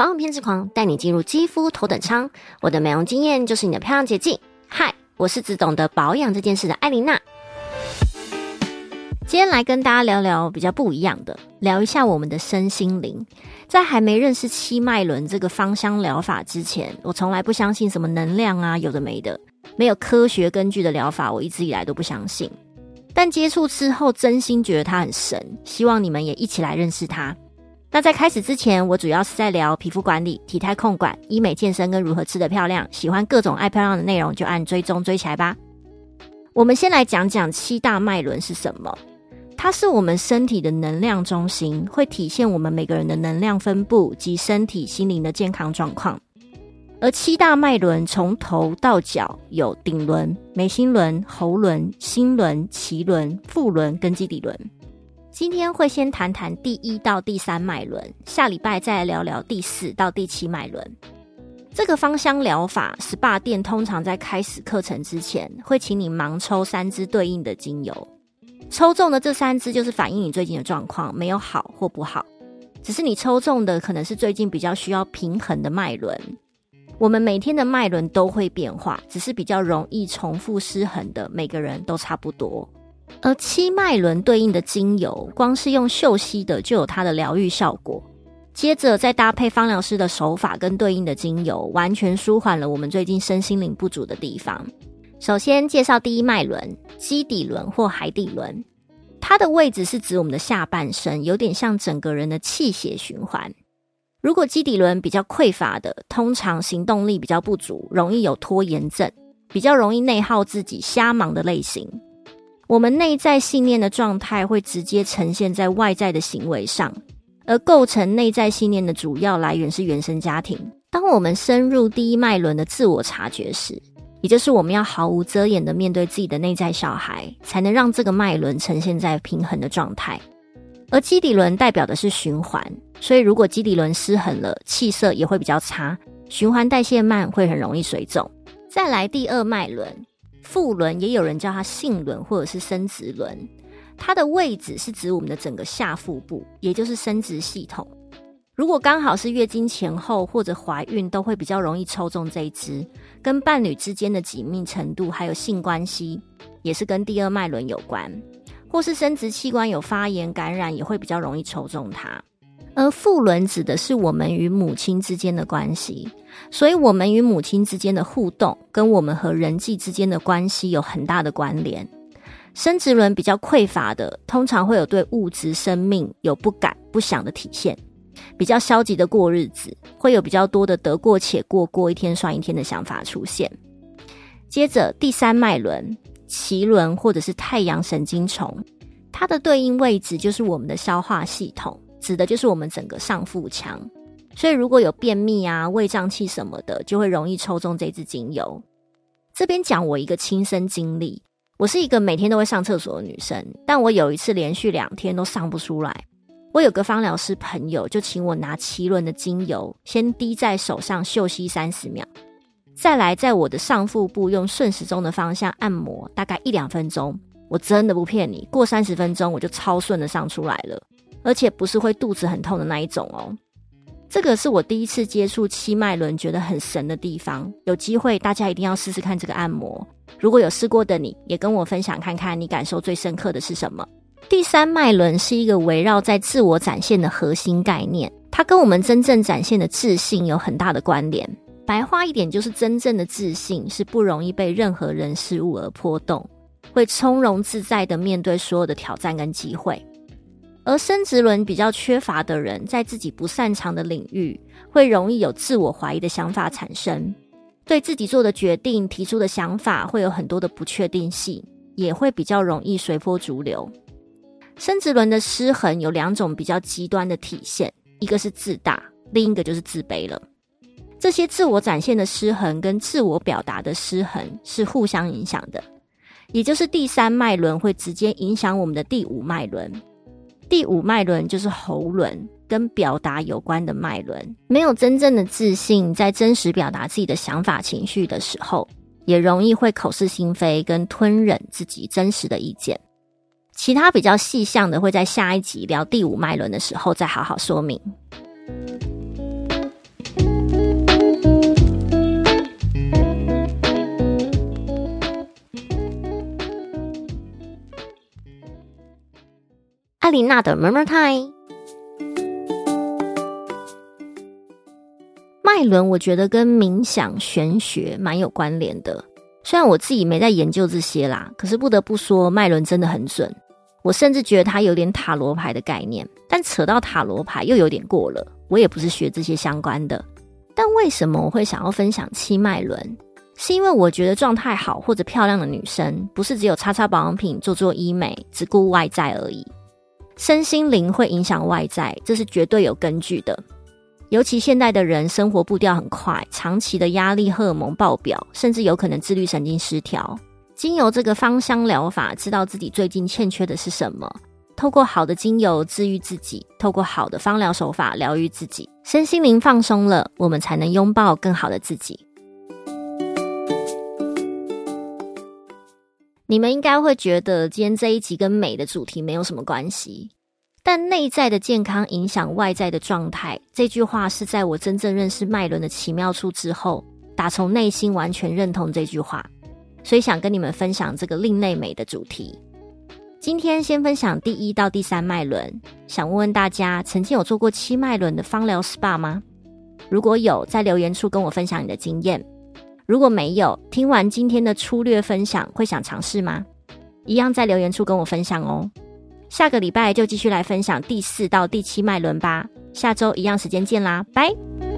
保养偏执狂带你进入肌肤头等舱，我的美容经验就是你的漂亮捷径。嗨，我是只懂得保养这件事的艾琳娜。今天来跟大家聊聊比较不一样的，聊一下我们的身心灵。在还没认识七脉轮这个芳香疗法之前，我从来不相信什么能量啊，有的没的，没有科学根据的疗法，我一直以来都不相信。但接触之后，真心觉得它很神，希望你们也一起来认识它。那在开始之前，我主要是在聊皮肤管理、体态控管、医美健身跟如何吃得漂亮。喜欢各种爱漂亮的内容，就按追踪追起来吧。我们先来讲讲七大脉轮是什么。它是我们身体的能量中心，会体现我们每个人的能量分布及身体心灵的健康状况。而七大脉轮从头到脚有顶轮、眉心轮、喉轮、心轮、脐轮、腹轮跟基底轮。今天会先谈谈第一到第三脉轮，下礼拜再来聊聊第四到第七脉轮。这个芳香疗法，SPA 店通常在开始课程之前，会请你盲抽三支对应的精油。抽中的这三支就是反映你最近的状况，没有好或不好，只是你抽中的可能是最近比较需要平衡的脉轮。我们每天的脉轮都会变化，只是比较容易重复失衡的，每个人都差不多。而七脉轮对应的精油，光是用嗅吸的就有它的疗愈效果，接着再搭配芳疗师的手法跟对应的精油，完全舒缓了我们最近身心灵不足的地方。首先介绍第一脉轮，基底轮或海底轮，它的位置是指我们的下半身，有点像整个人的气血循环。如果基底轮比较匮乏的，通常行动力比较不足，容易有拖延症，比较容易内耗自己、瞎忙的类型。我们内在信念的状态会直接呈现在外在的行为上，而构成内在信念的主要来源是原生家庭。当我们深入第一脉轮的自我察觉时，也就是我们要毫无遮掩的面对自己的内在小孩，才能让这个脉轮呈现在平衡的状态。而基底轮代表的是循环，所以如果基底轮失衡了，气色也会比较差，循环代谢慢，会很容易水肿。再来第二脉轮，副轮，也有人叫它性轮或者是生殖轮，它的位置是指我们的整个下腹部，也就是生殖系统。如果刚好是月经前后或者怀孕，都会比较容易抽中这一支。跟伴侣之间的紧密程度，还有性关系，也是跟第二脉轮有关。或是生殖器官有发炎感染，也会比较容易抽中它。而父轮指的是我们与母亲之间的关系，所以我们与母亲之间的互动，跟我们和人际之间的关系有很大的关联。生殖轮比较匮乏的，通常会有对物质生命有不敢不想的体现。比较消极的过日子，会有比较多的得过且过、过一天算一天的想法出现。接着第三脉轮脐轮或者是太阳神经丛，它的对应位置就是我们的消化系统，指的就是我们整个上腹腔。所以如果有便秘啊、胃胀气什么的，就会容易抽中这支精油。这边讲我一个亲身经历，我是一个每天都会上厕所的女生，但我有一次连续两天都上不出来。我有个芳疗师朋友，就请我拿奇轮的精油，先滴在手上嗅吸三十秒，再来在我的上腹部用顺时钟的方向按摩，大概一两分钟。我真的不骗你，过三十分钟我就超顺的上出来了，而且不是会肚子很痛的那一种哦。这个是我第一次接触七脉轮，觉得很神的地方。有机会大家一定要试试看这个按摩。如果有试过的，你也跟我分享看看，你感受最深刻的是什么？第三脉轮是一个围绕在自我展现的核心概念，它跟我们真正展现的自信有很大的关联。白话一点，就是真正的自信是不容易被任何人事物而波动，会从容自在的面对所有的挑战跟机会。而生殖轮比较缺乏的人，在自己不擅长的领域，会容易有自我怀疑的想法产生，对自己做的决定、提出的想法会有很多的不确定性，也会比较容易随波逐流。生殖轮的失衡有两种比较极端的体现，一个是自大，另一个就是自卑了。这些自我展现的失衡跟自我表达的失衡是互相影响的，也就是第三脉轮会直接影响我们的第五脉轮。第五脉轮就是喉轮，跟表达有关的脉轮。没有真正的自信，在真实表达自己的想法、情绪的时候，也容易会口是心非，跟吞忍自己真实的意见。其他比较细项的，会在下一集聊第五脉轮的时候再好好说明。艾琳娜的 Murmur Time。脉轮，我觉得跟冥想、玄学蛮有关联的。虽然我自己没在研究这些啦，可是不得不说，脉轮真的很准。我甚至觉得它有点塔罗牌的概念，但扯到塔罗牌又有点过了。我也不是学这些相关的。但为什么我会想要分享七脉轮？是因为我觉得状态好或者漂亮的女生，不是只有擦擦保养品、做做医美，只顾外在而已。身心灵会影响外在，这是绝对有根据的。尤其现代的人生活步调很快，长期的压力荷尔蒙爆表，甚至有可能自律神经失调。精油这个芳香疗法，知道自己最近欠缺的是什么，透过好的精油治愈自己，透过好的芳疗手法疗愈自己，身心灵放松了，我们才能拥抱更好的自己。你们应该会觉得今天这一集跟美的主题没有什么关系。但内在的健康影响外在的状态，这句话是在我真正认识脉轮的奇妙处之后，打从内心完全认同这句话，所以想跟你们分享这个另类美的主题。今天先分享第一到第三脉轮，想问问大家，曾经有做过七脉轮的芳疗 SPA 吗？如果有，在留言处跟我分享你的经验；如果没有，听完今天的粗略分享，会想尝试吗？一样在留言处跟我分享哦。下个礼拜就继续来分享第四到第七脉轮吧。下周一样时间见啦，拜。